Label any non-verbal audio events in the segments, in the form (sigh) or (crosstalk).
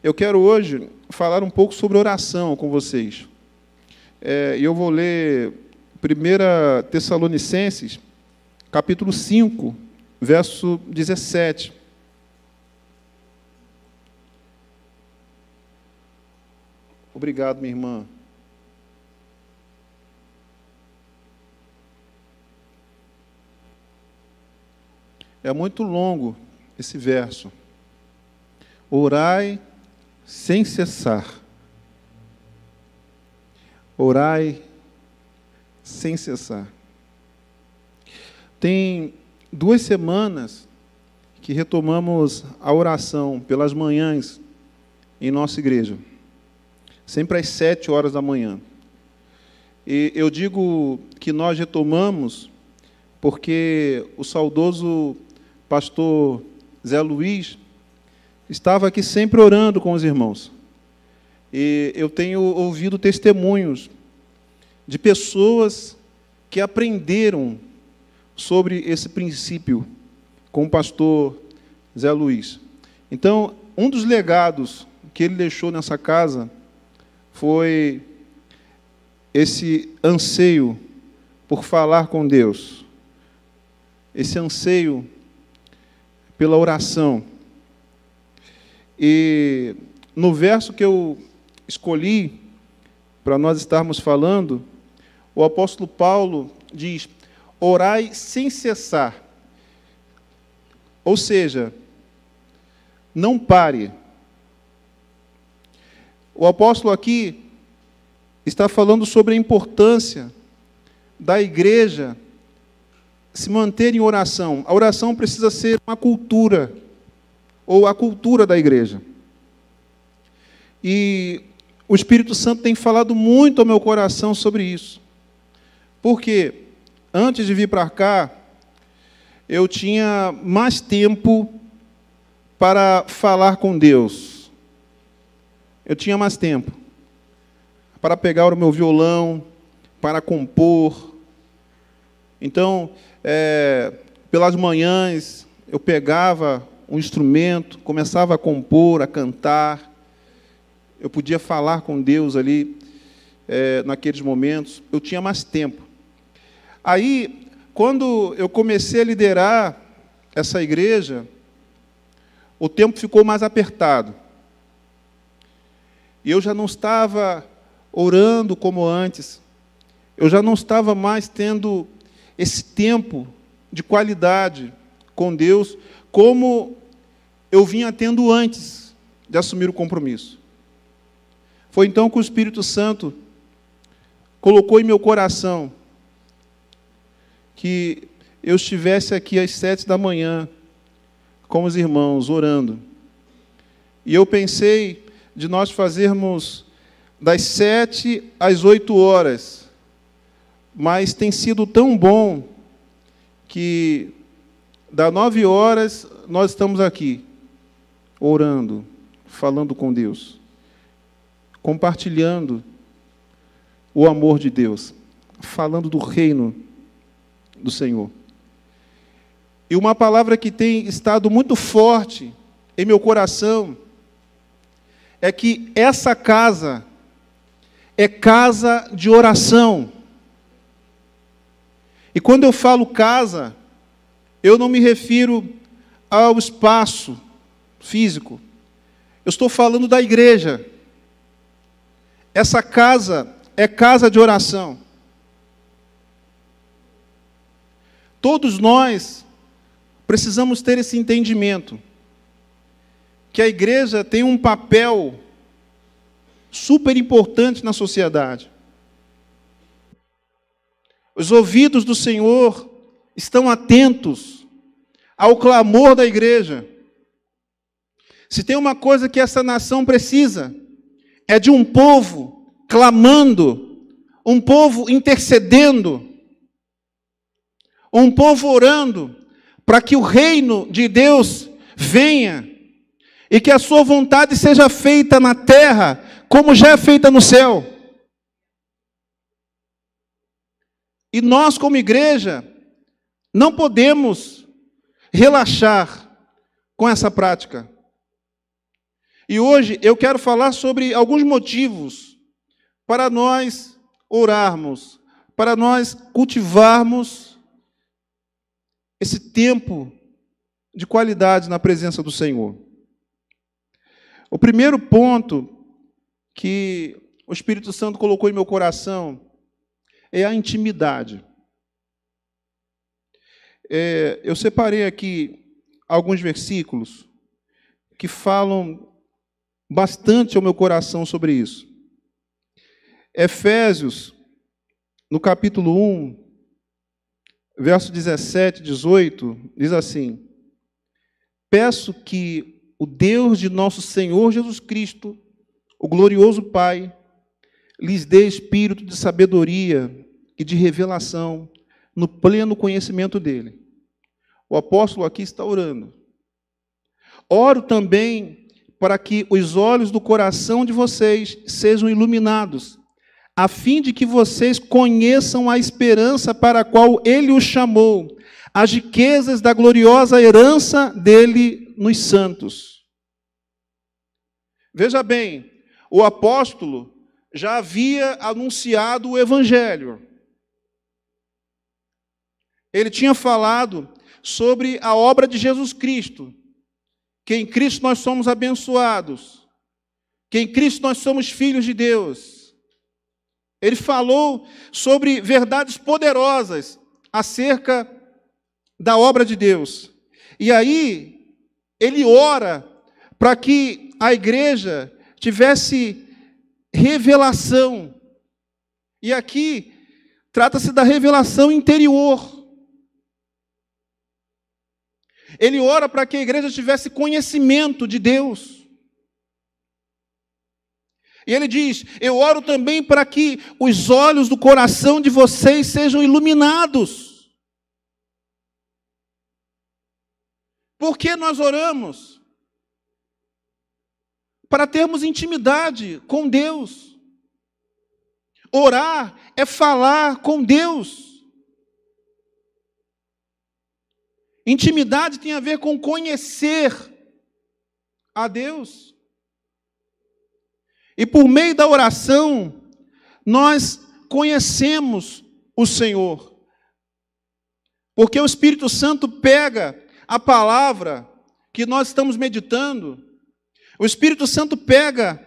Eu quero hoje falar um pouco sobre oração com vocês. É, e eu vou ler 1 Tessalonicenses, capítulo 5, verso 17. Obrigado, minha irmã. É muito longo esse verso. Orai sem cessar. Orai sem cessar. Tem duas semanas que retomamos a oração pelas manhãs em nossa igreja, sempre às sete horas da manhã. E eu digo que nós retomamos porque o saudoso pastor Zé Luiz estava aqui sempre orando com os irmãos. E eu tenho ouvido testemunhos de pessoas que aprenderam sobre esse princípio com o pastor Zé Luiz. Então, um dos legados que ele deixou nessa casa foi esse anseio por falar com Deus, esse anseio pela oração. E no verso que eu escolhi para nós estarmos falando, o apóstolo Paulo diz: orai sem cessar. Ou seja, não pare. O apóstolo aqui está falando sobre a importância da igreja se manter em oração. A oração precisa ser uma cultura, ou a cultura da igreja. E o Espírito Santo tem falado muito ao meu coração sobre isso. Porque antes de vir para cá, eu tinha mais tempo para falar com Deus. Eu tinha mais tempo para pegar o meu violão, para compor. Então, é, pelas manhãs, eu pegava um instrumento, começava a compor, a cantar. Eu podia falar com Deus ali é, naqueles momentos. Eu tinha mais tempo. Aí, quando eu comecei a liderar essa igreja, o tempo ficou mais apertado. E eu já não estava orando como antes. Eu já não estava mais tendo esse tempo de qualidade com Deus, como eu vinha tendo antes de assumir o compromisso. Foi então que o Espírito Santo colocou em meu coração que eu estivesse aqui às sete da manhã com os irmãos orando. E eu pensei de nós fazermos das sete às oito horas mas tem sido tão bom que das nove horas nós estamos aqui, orando, falando com Deus, compartilhando o amor de Deus, falando do reino do Senhor. E uma palavra que tem estado muito forte em meu coração é que essa casa é casa de oração. E quando eu falo casa, eu não me refiro ao espaço físico. Eu estou falando da igreja. Essa casa é casa de oração. Todos nós precisamos ter esse entendimento que a igreja tem um papel super importante na sociedade. Os ouvidos do Senhor estão atentos ao clamor da igreja. Se tem uma coisa que essa nação precisa, é de um povo clamando, um povo intercedendo, um povo orando, para que o reino de Deus venha e que a sua vontade seja feita na terra, como já é feita no céu. E nós, como igreja, não podemos relaxar com essa prática. E hoje eu quero falar sobre alguns motivos para nós orarmos, para nós cultivarmos esse tempo de qualidade na presença do Senhor. O primeiro ponto que o Espírito Santo colocou em meu coração é a intimidade. É, eu separei aqui alguns versículos que falam bastante ao meu coração sobre isso. Efésios, no capítulo 1, verso 17, 18, diz assim: Peço que o Deus de nosso Senhor Jesus Cristo, o glorioso Pai, lhes dê espírito de sabedoria e de revelação no pleno conhecimento dele. O apóstolo aqui está orando. Oro também para que os olhos do coração de vocês sejam iluminados, a fim de que vocês conheçam a esperança para a qual ele os chamou, as riquezas da gloriosa herança dele nos santos. Veja bem, o apóstolo já havia anunciado o evangelho. Ele tinha falado sobre a obra de Jesus Cristo, que em Cristo nós somos abençoados, que em Cristo nós somos filhos de Deus. Ele falou sobre verdades poderosas acerca da obra de Deus. E aí, ele ora para que a igreja tivesse revelação. E aqui trata-se da revelação interior. Ele ora para que a igreja tivesse conhecimento de Deus. E ele diz: Eu oro também para que os olhos do coração de vocês sejam iluminados. Por que nós oramos? Para termos intimidade com Deus. Orar é falar com Deus. Intimidade tem a ver com conhecer a Deus. E por meio da oração, nós conhecemos o Senhor. Porque o Espírito Santo pega a palavra que nós estamos meditando, o Espírito Santo pega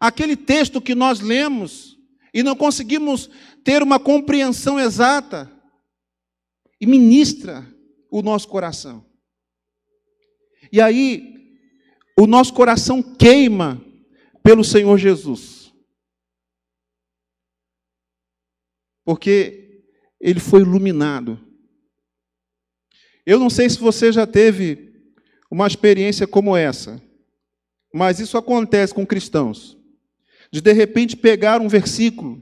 aquele texto que nós lemos e não conseguimos ter uma compreensão exata e ministra o nosso coração. E aí, o nosso coração queima pelo Senhor Jesus. Porque ele foi iluminado. Eu não sei se você já teve uma experiência como essa, mas isso acontece com cristãos. De de repente pegar um versículo,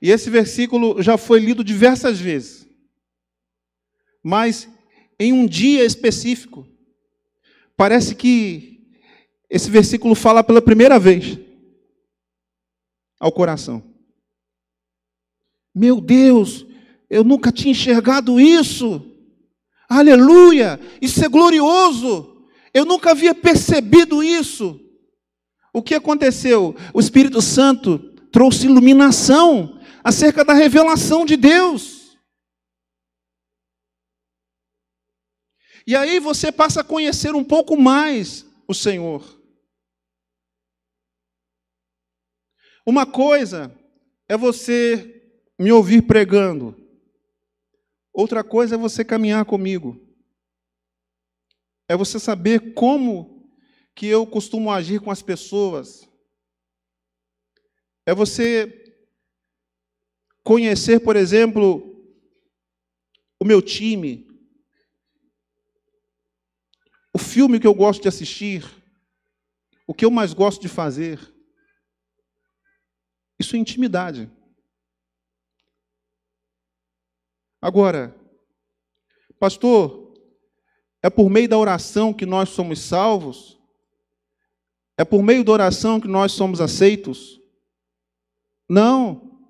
e esse versículo já foi lido diversas vezes mas em um dia específico, parece que esse versículo fala pela primeira vez ao coração. Meu Deus, eu nunca tinha enxergado isso. Aleluia! Isso é glorioso. Eu nunca havia percebido isso. O que aconteceu? O Espírito Santo trouxe iluminação acerca da revelação de Deus. E aí você passa a conhecer um pouco mais o Senhor. Uma coisa é você me ouvir pregando, outra coisa é você caminhar comigo. É você saber como que eu costumo agir com as pessoas. É você conhecer, por exemplo, o meu time, o filme que eu gosto de assistir, o que eu mais gosto de fazer, isso é intimidade. Agora, pastor, é por meio da oração que nós somos salvos? É por meio da oração que nós somos aceitos? Não.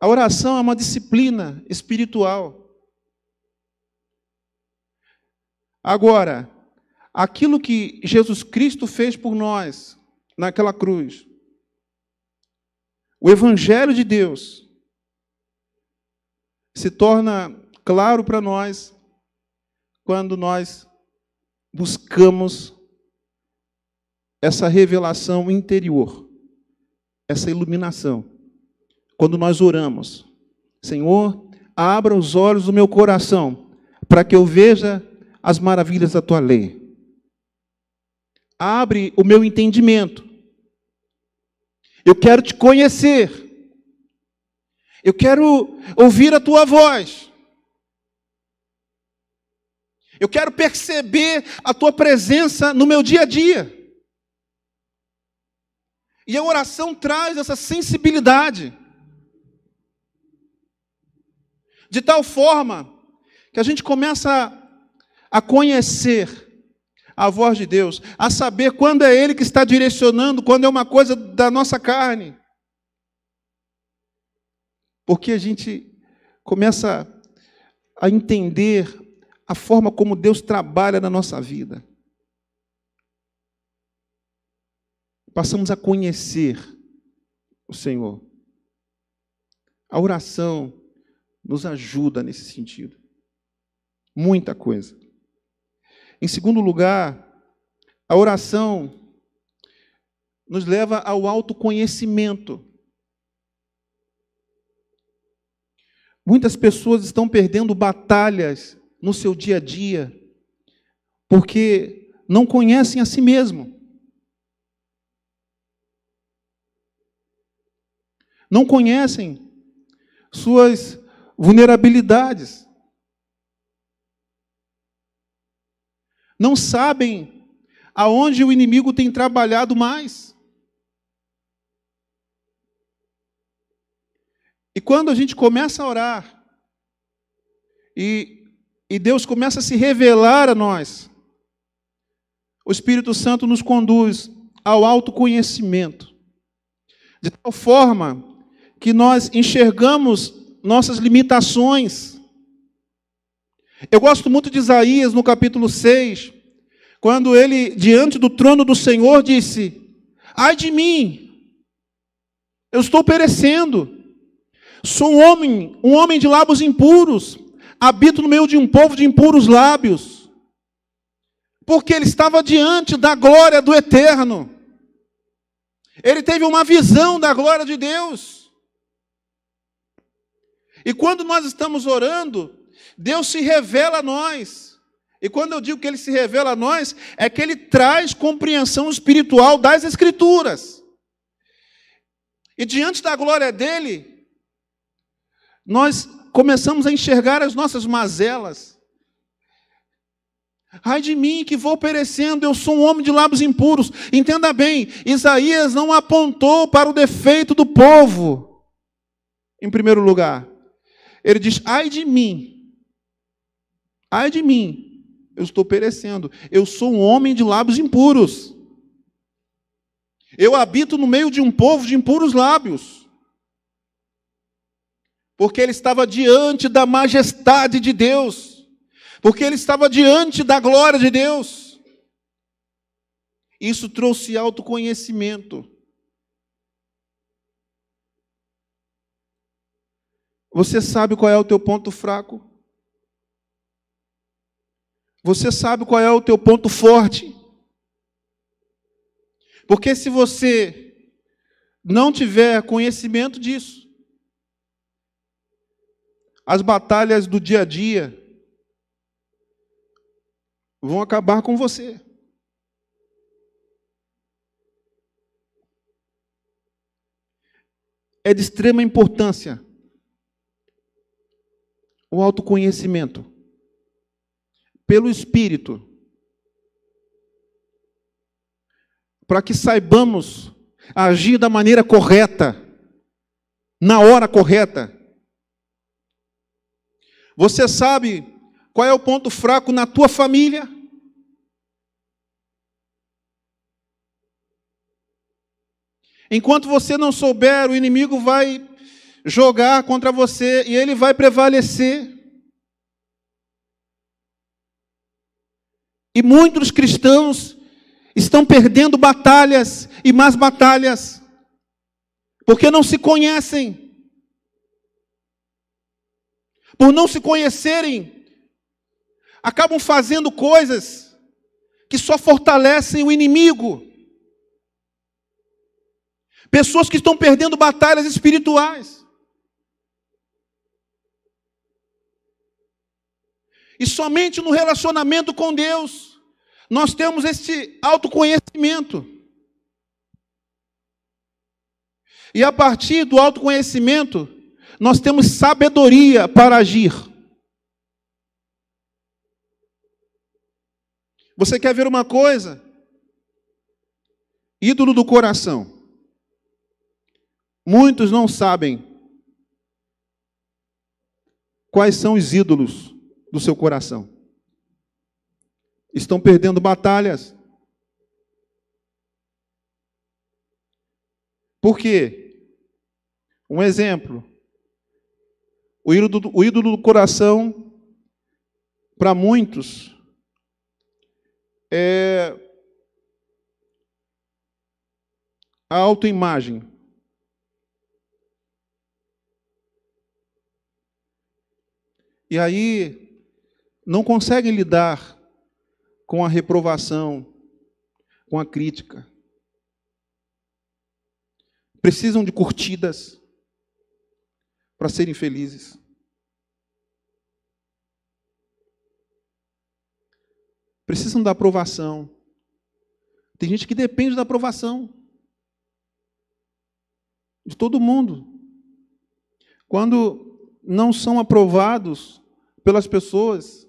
A oração é uma disciplina espiritual. Agora, aquilo que Jesus Cristo fez por nós naquela cruz. O Evangelho de Deus se torna claro para nós quando nós buscamos essa revelação interior, essa iluminação. Quando nós oramos, Senhor, abra os olhos do meu coração para que eu veja as maravilhas da tua lei. Abre o meu entendimento. Eu quero te conhecer. Eu quero ouvir a tua voz. Eu quero perceber a tua presença no meu dia a dia. E a oração traz essa sensibilidade. De tal forma que a gente começa a conhecer a voz de Deus, a saber quando é Ele que está direcionando, quando é uma coisa da nossa carne. Porque a gente começa a entender a forma como Deus trabalha na nossa vida. Passamos a conhecer o Senhor. A oração nos ajuda nesse sentido. Muita coisa. Em segundo lugar, a oração nos leva ao autoconhecimento. Muitas pessoas estão perdendo batalhas no seu dia a dia porque não conhecem a si mesmo. Não conhecem suas vulnerabilidades. Não sabem aonde o inimigo tem trabalhado mais. E quando a gente começa a orar, e, e Deus começa a se revelar a nós, o Espírito Santo nos conduz ao autoconhecimento, de tal forma que nós enxergamos nossas limitações. Eu gosto muito de Isaías no capítulo 6, quando ele, diante do trono do Senhor, disse: Ai de mim, eu estou perecendo. Sou um homem, um homem de lábios impuros, habito no meio de um povo de impuros lábios. Porque ele estava diante da glória do eterno. Ele teve uma visão da glória de Deus. E quando nós estamos orando, Deus se revela a nós. E quando eu digo que Ele se revela a nós, é que Ele traz compreensão espiritual das Escrituras. E diante da glória dele, nós começamos a enxergar as nossas mazelas. Ai de mim que vou perecendo, eu sou um homem de lábios impuros. Entenda bem, Isaías não apontou para o defeito do povo, em primeiro lugar. Ele diz: ai de mim, ai de mim, eu estou perecendo. Eu sou um homem de lábios impuros. Eu habito no meio de um povo de impuros lábios. Porque ele estava diante da majestade de Deus. Porque ele estava diante da glória de Deus. Isso trouxe autoconhecimento. Você sabe qual é o teu ponto fraco? Você sabe qual é o teu ponto forte? Porque se você não tiver conhecimento disso, as batalhas do dia a dia vão acabar com você. É de extrema importância o autoconhecimento pelo Espírito, para que saibamos agir da maneira correta, na hora correta. Você sabe qual é o ponto fraco na tua família? Enquanto você não souber, o inimigo vai jogar contra você e ele vai prevalecer. E muitos cristãos estão perdendo batalhas e mais batalhas, porque não se conhecem. Por não se conhecerem, acabam fazendo coisas que só fortalecem o inimigo. Pessoas que estão perdendo batalhas espirituais. E somente no relacionamento com Deus nós temos este autoconhecimento. E a partir do autoconhecimento, nós temos sabedoria para agir. Você quer ver uma coisa? Ídolo do coração. Muitos não sabem quais são os ídolos do seu coração. Estão perdendo batalhas. Por quê? Um exemplo. O ídolo, o ídolo do coração, para muitos, é a autoimagem. E aí não conseguem lidar com a reprovação, com a crítica. Precisam de curtidas para serem felizes. Precisam da aprovação. Tem gente que depende da aprovação de todo mundo. Quando não são aprovados pelas pessoas,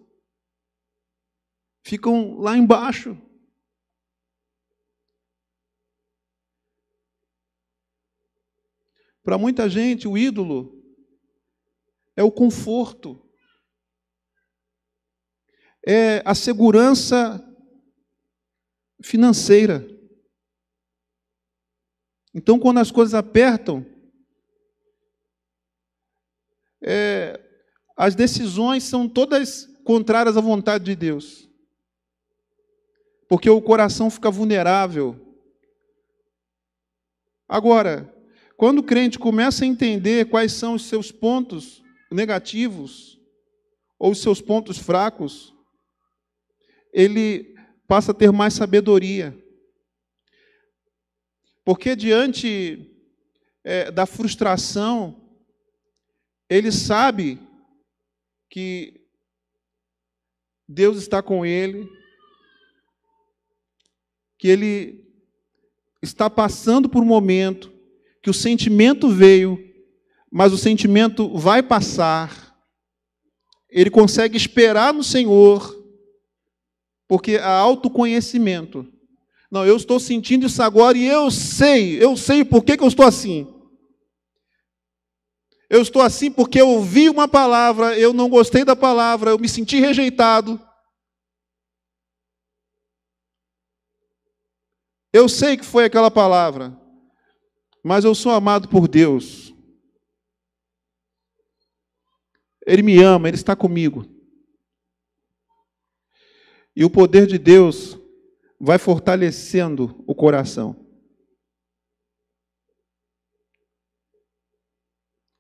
ficam lá embaixo. Para muita gente, o ídolo é o conforto, é a segurança financeira. Então, quando as coisas apertam, é, as decisões são todas contrárias à vontade de Deus porque o coração fica vulnerável. Agora, quando o crente começa a entender quais são os seus pontos negativos ou os seus pontos fracos, ele passa a ter mais sabedoria. Porque diante é, da frustração, ele sabe que Deus está com ele, que ele está passando por um momento que o sentimento veio, mas o sentimento vai passar. Ele consegue esperar no Senhor, porque há autoconhecimento. Não, eu estou sentindo isso agora e eu sei, eu sei por que, que eu estou assim. Eu estou assim porque eu ouvi uma palavra, eu não gostei da palavra, eu me senti rejeitado. Eu sei que foi aquela palavra, mas eu sou amado por Deus. Ele me ama, Ele está comigo. E o poder de Deus vai fortalecendo o coração.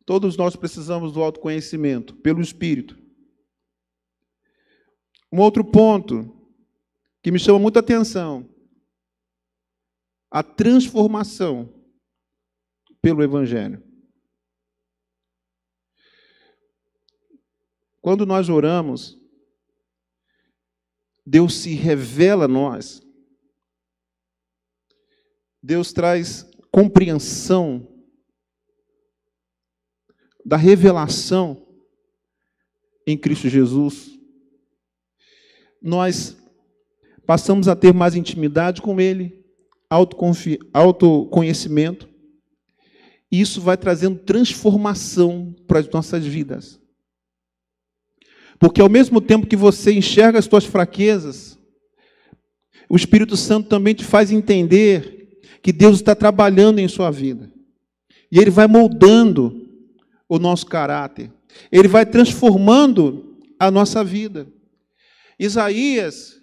Todos nós precisamos do autoconhecimento, pelo Espírito. Um outro ponto que me chama muita atenção a transformação pelo Evangelho. Quando nós oramos, Deus se revela a nós. Deus traz compreensão da revelação em Cristo Jesus. Nós passamos a ter mais intimidade com Ele autoconhecimento, e isso vai trazendo transformação para as nossas vidas. Porque ao mesmo tempo que você enxerga as suas fraquezas, o Espírito Santo também te faz entender que Deus está trabalhando em sua vida. E Ele vai moldando o nosso caráter. Ele vai transformando a nossa vida. Isaías,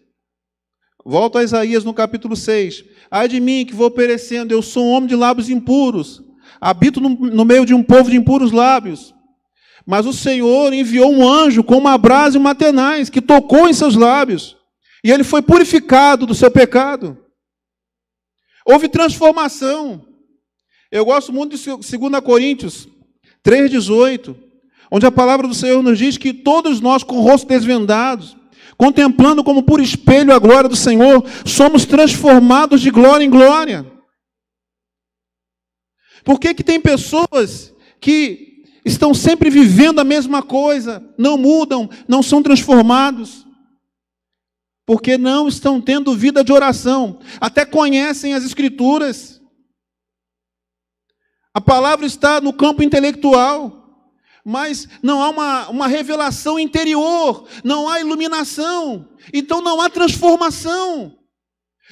Volto a Isaías no capítulo 6. Ai de mim que vou perecendo, eu sou um homem de lábios impuros, habito no, no meio de um povo de impuros lábios. Mas o Senhor enviou um anjo com uma brasa e uma tenaz, que tocou em seus lábios, e ele foi purificado do seu pecado. Houve transformação. Eu gosto muito de 2 Coríntios 3,18, onde a palavra do Senhor nos diz que todos nós, com o rosto desvendados, contemplando como por espelho a glória do Senhor, somos transformados de glória em glória. Por que, que tem pessoas que estão sempre vivendo a mesma coisa, não mudam, não são transformados? Porque não estão tendo vida de oração, até conhecem as Escrituras. A palavra está no campo intelectual, mas não há uma, uma revelação interior, não há iluminação, então não há transformação.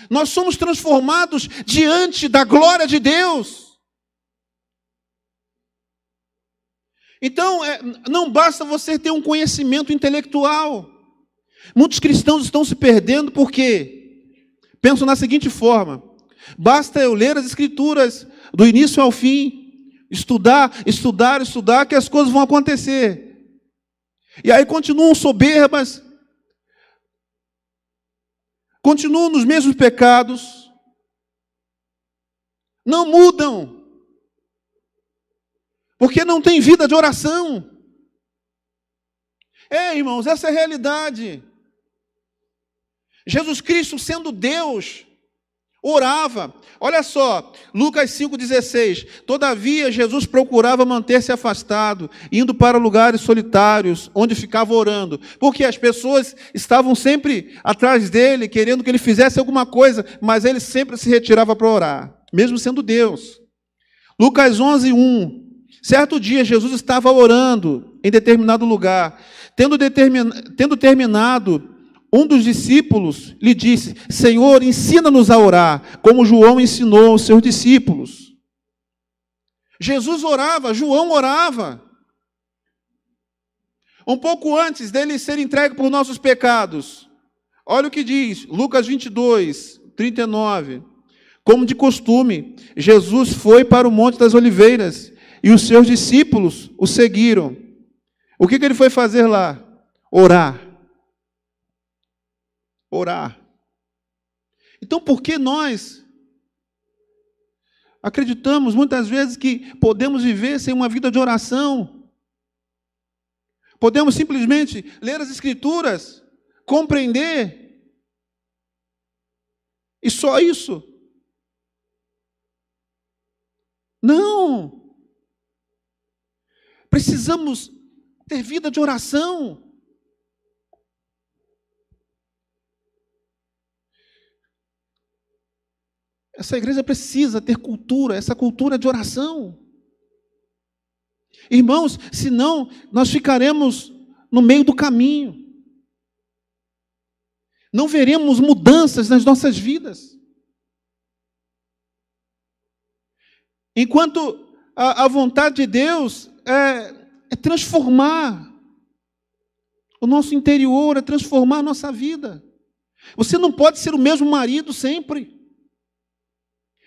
Nós somos transformados diante da glória de Deus. Então, é, não basta você ter um conhecimento intelectual. Muitos cristãos estão se perdendo porque pensam na seguinte forma: basta eu ler as Escrituras do início ao fim, Estudar, estudar, estudar, que as coisas vão acontecer. E aí continuam soberbas, continuam nos mesmos pecados, não mudam, porque não tem vida de oração. É, irmãos, essa é a realidade. Jesus Cristo, sendo Deus, orava. Olha só, Lucas 5,16. Todavia, Jesus procurava manter-se afastado, indo para lugares solitários, onde ficava orando, porque as pessoas estavam sempre atrás dele, querendo que ele fizesse alguma coisa, mas ele sempre se retirava para orar, mesmo sendo Deus. Lucas 11:1. Certo dia, Jesus estava orando em determinado lugar, tendo, determin... tendo terminado um dos discípulos lhe disse: Senhor, ensina-nos a orar, como João ensinou aos seus discípulos. Jesus orava, João orava. Um pouco antes dele ser entregue por nossos pecados, olha o que diz Lucas 22, 39. Como de costume, Jesus foi para o Monte das Oliveiras e os seus discípulos o seguiram. O que, que ele foi fazer lá? Orar orar. Então, por que nós acreditamos muitas vezes que podemos viver sem uma vida de oração? Podemos simplesmente ler as Escrituras, compreender, e só isso? Não! Precisamos ter vida de oração. Essa igreja precisa ter cultura, essa cultura de oração. Irmãos, senão nós ficaremos no meio do caminho. Não veremos mudanças nas nossas vidas. Enquanto a, a vontade de Deus é, é transformar o nosso interior, é transformar a nossa vida. Você não pode ser o mesmo marido sempre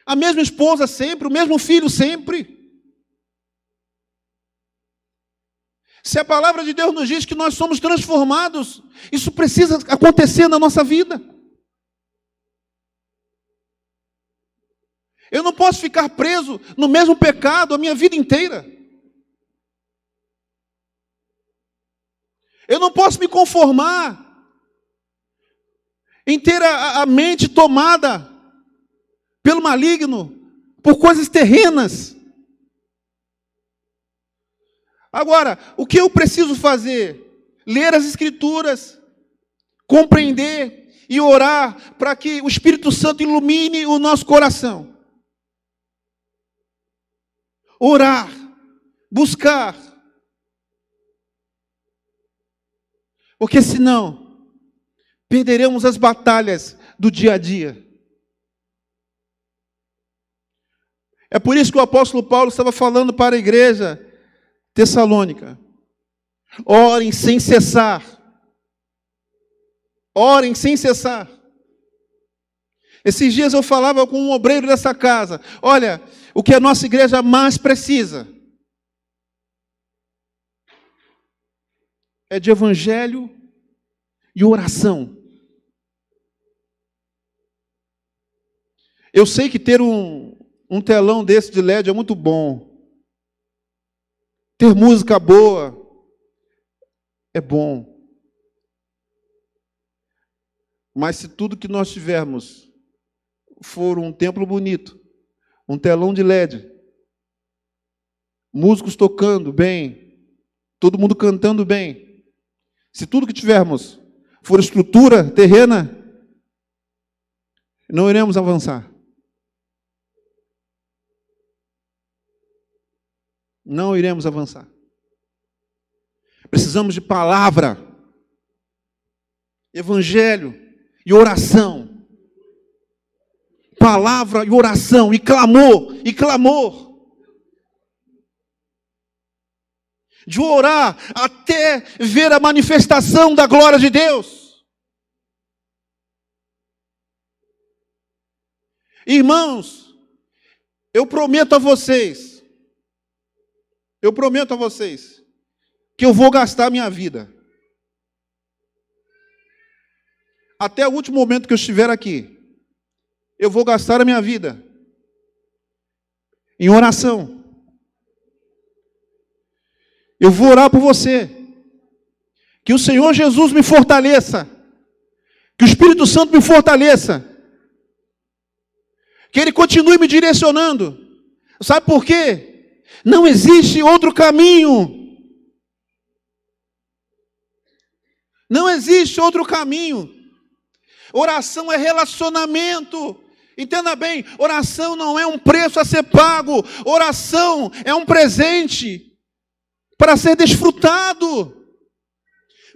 a mesma esposa sempre, o mesmo filho sempre. Se a palavra de Deus nos diz que nós somos transformados, isso precisa acontecer na nossa vida. Eu não posso ficar preso no mesmo pecado a minha vida inteira. Eu não posso me conformar em ter a, a mente tomada pelo maligno, por coisas terrenas. Agora, o que eu preciso fazer? Ler as Escrituras, compreender e orar para que o Espírito Santo ilumine o nosso coração. Orar, buscar. Porque senão, perderemos as batalhas do dia a dia. É por isso que o apóstolo Paulo estava falando para a igreja tessalônica: orem sem cessar. Orem sem cessar. Esses dias eu falava com um obreiro dessa casa: olha, o que a nossa igreja mais precisa é de evangelho e oração. Eu sei que ter um, um telão desse de LED é muito bom. Ter música boa é bom. Mas se tudo que nós tivermos for um templo bonito, um telão de LED, músicos tocando bem, todo mundo cantando bem, se tudo que tivermos for estrutura terrena, não iremos avançar. Não iremos avançar. Precisamos de palavra, evangelho e oração. Palavra e oração, e clamor, e clamor. De orar até ver a manifestação da glória de Deus. Irmãos, eu prometo a vocês, eu prometo a vocês, que eu vou gastar minha vida até o último momento que eu estiver aqui, eu vou gastar a minha vida em oração. Eu vou orar por você. Que o Senhor Jesus me fortaleça. Que o Espírito Santo me fortaleça. Que Ele continue me direcionando. Sabe por quê? Não existe outro caminho. Não existe outro caminho. Oração é relacionamento. Entenda bem, oração não é um preço a ser pago, oração é um presente para ser desfrutado.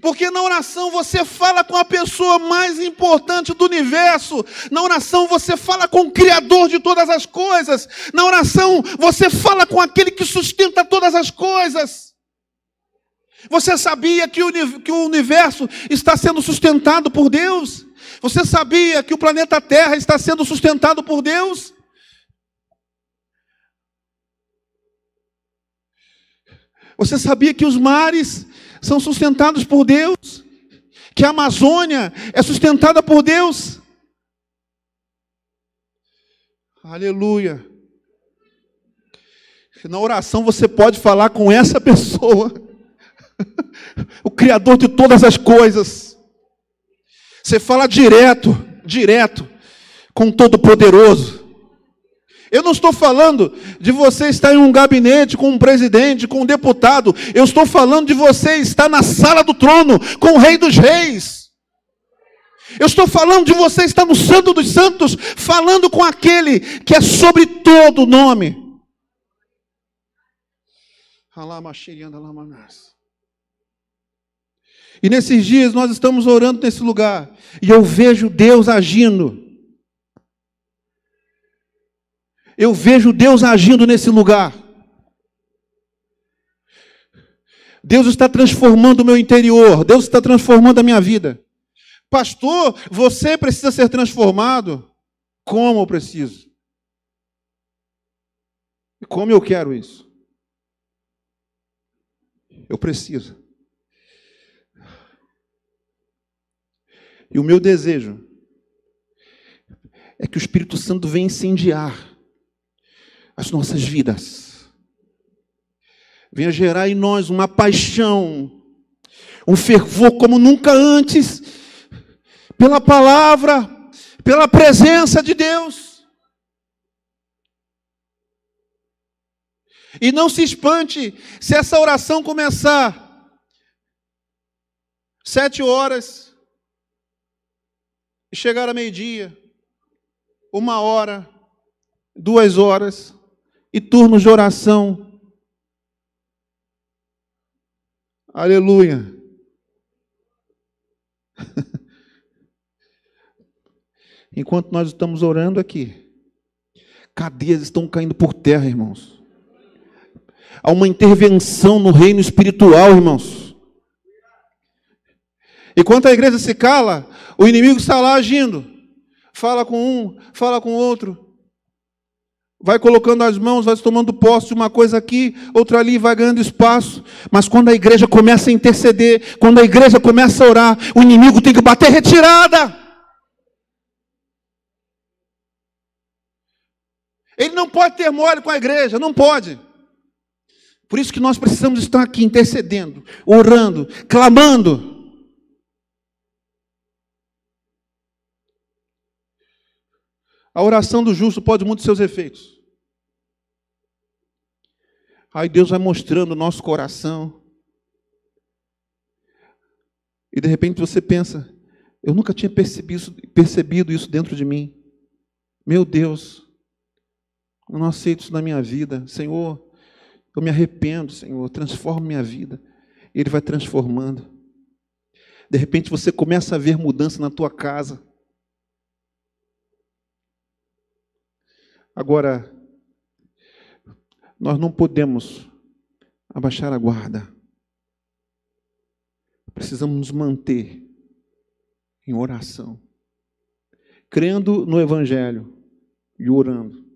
Porque na oração você fala com a pessoa mais importante do universo. Na oração você fala com o Criador de todas as coisas. Na oração você fala com aquele que sustenta todas as coisas. Você sabia que o universo está sendo sustentado por Deus? Você sabia que o planeta Terra está sendo sustentado por Deus? Você sabia que os mares são sustentados por Deus? Que a Amazônia é sustentada por Deus? Aleluia. Na oração você pode falar com essa pessoa, (laughs) o Criador de todas as coisas. Você fala direto, direto, com Todo-Poderoso. Eu não estou falando de você estar em um gabinete com um presidente, com um deputado. Eu estou falando de você estar na sala do trono com o Rei dos Reis. Eu estou falando de você estar no Santo dos Santos, falando com aquele que é sobre todo nome. E nesses dias nós estamos orando nesse lugar. E eu vejo Deus agindo. Eu vejo Deus agindo nesse lugar. Deus está transformando o meu interior. Deus está transformando a minha vida. Pastor, você precisa ser transformado. Como eu preciso? Como eu quero isso? Eu preciso. E o meu desejo é que o Espírito Santo venha incendiar as nossas vidas. Venha gerar em nós uma paixão, um fervor como nunca antes, pela palavra, pela presença de Deus. E não se espante se essa oração começar sete horas, e chegar a meio-dia, uma hora, duas horas, e turnos de oração. Aleluia. (laughs) Enquanto nós estamos orando aqui, cadeias estão caindo por terra, irmãos. Há uma intervenção no reino espiritual, irmãos. Enquanto a igreja se cala, o inimigo está lá agindo. fala com um, fala com outro. Vai colocando as mãos, vai tomando posse de uma coisa aqui, outra ali, vai ganhando espaço. Mas quando a igreja começa a interceder, quando a igreja começa a orar, o inimigo tem que bater retirada. Ele não pode ter mole com a igreja, não pode. Por isso que nós precisamos estar aqui intercedendo, orando, clamando. A oração do justo pode muitos seus efeitos. Aí Deus vai mostrando o nosso coração. E de repente você pensa, eu nunca tinha percebido, isso dentro de mim. Meu Deus, eu não aceito isso na minha vida. Senhor, eu me arrependo, Senhor, transforma minha vida. Ele vai transformando. De repente você começa a ver mudança na tua casa. Agora, nós não podemos abaixar a guarda. Precisamos nos manter em oração, crendo no Evangelho e orando.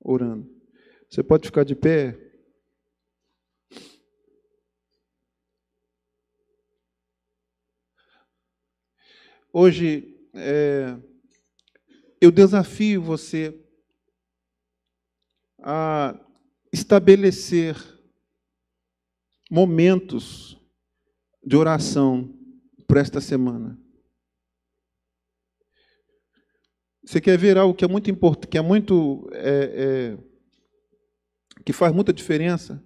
Orando. Você pode ficar de pé. Hoje, é, eu desafio você a estabelecer momentos de oração para esta semana. Você quer ver algo que é muito importante, que é muito, é, é, que faz muita diferença?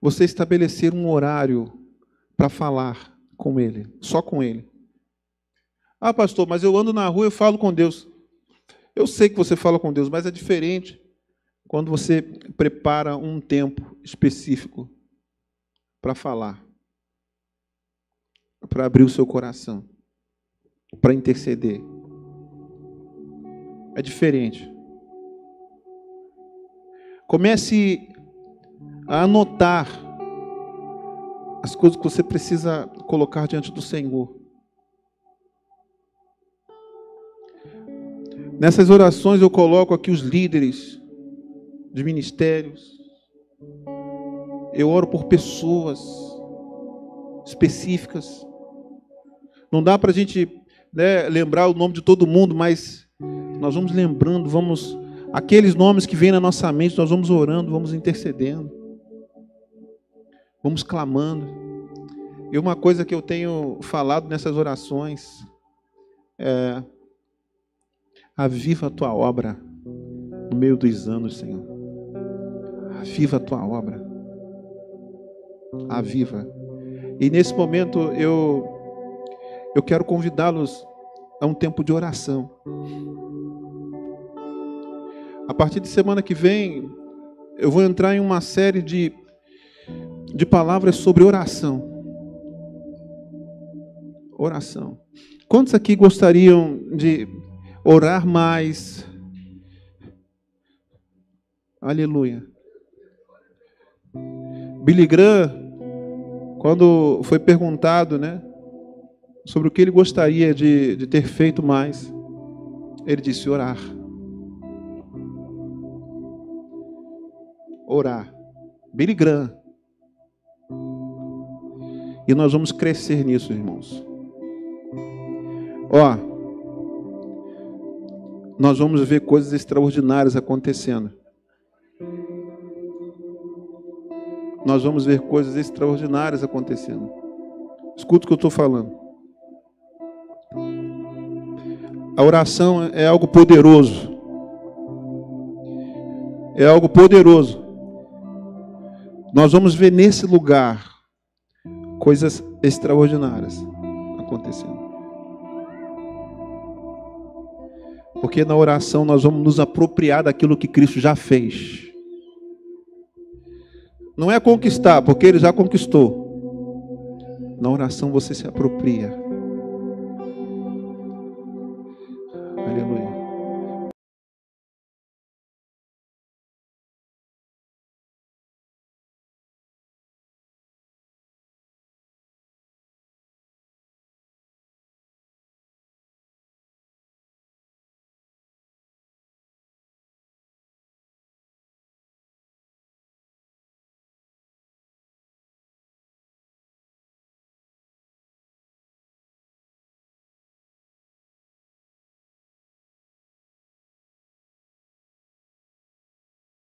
Você estabelecer um horário para falar com Ele, só com Ele. Ah, pastor, mas eu ando na rua e falo com Deus. Eu sei que você fala com Deus, mas é diferente quando você prepara um tempo específico para falar, para abrir o seu coração, para interceder. É diferente. Comece a anotar as coisas que você precisa colocar diante do Senhor. Nessas orações eu coloco aqui os líderes de ministérios. Eu oro por pessoas específicas. Não dá para a gente né, lembrar o nome de todo mundo, mas nós vamos lembrando, vamos aqueles nomes que vêm na nossa mente, nós vamos orando, vamos intercedendo, vamos clamando. E uma coisa que eu tenho falado nessas orações é Aviva a tua obra no meio dos anos, Senhor. Aviva a tua obra. Aviva. E nesse momento eu eu quero convidá-los a um tempo de oração. A partir de semana que vem, eu vou entrar em uma série de, de palavras sobre oração. Oração. Quantos aqui gostariam de orar mais. Aleluia. Billy Graham, quando foi perguntado, né, sobre o que ele gostaria de, de ter feito mais, ele disse orar. Orar. Billy Graham. E nós vamos crescer nisso, irmãos. Ó, nós vamos ver coisas extraordinárias acontecendo. Nós vamos ver coisas extraordinárias acontecendo. Escuta o que eu estou falando. A oração é algo poderoso. É algo poderoso. Nós vamos ver nesse lugar coisas extraordinárias Porque na oração nós vamos nos apropriar daquilo que Cristo já fez. Não é conquistar, porque Ele já conquistou. Na oração você se apropria.